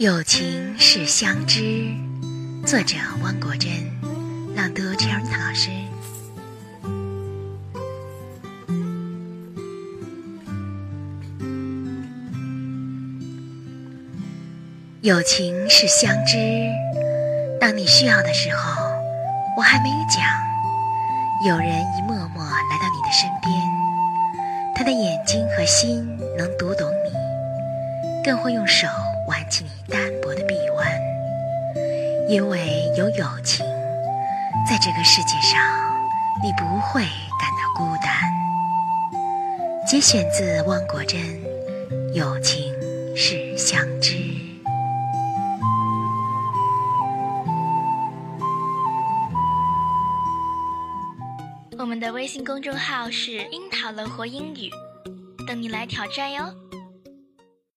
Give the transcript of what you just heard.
友情是相知，作者汪国真，朗读陈老师。友情是相知，当你需要的时候，我还没有讲，有人一默默来到你的身边，他的眼睛和心能读懂你，更会用手。挽起你单薄的臂弯，因为有友情，在这个世界上，你不会感到孤单。节选自汪国真，《友情是相知》。我们的微信公众号是“樱桃乐活英语”，等你来挑战哟。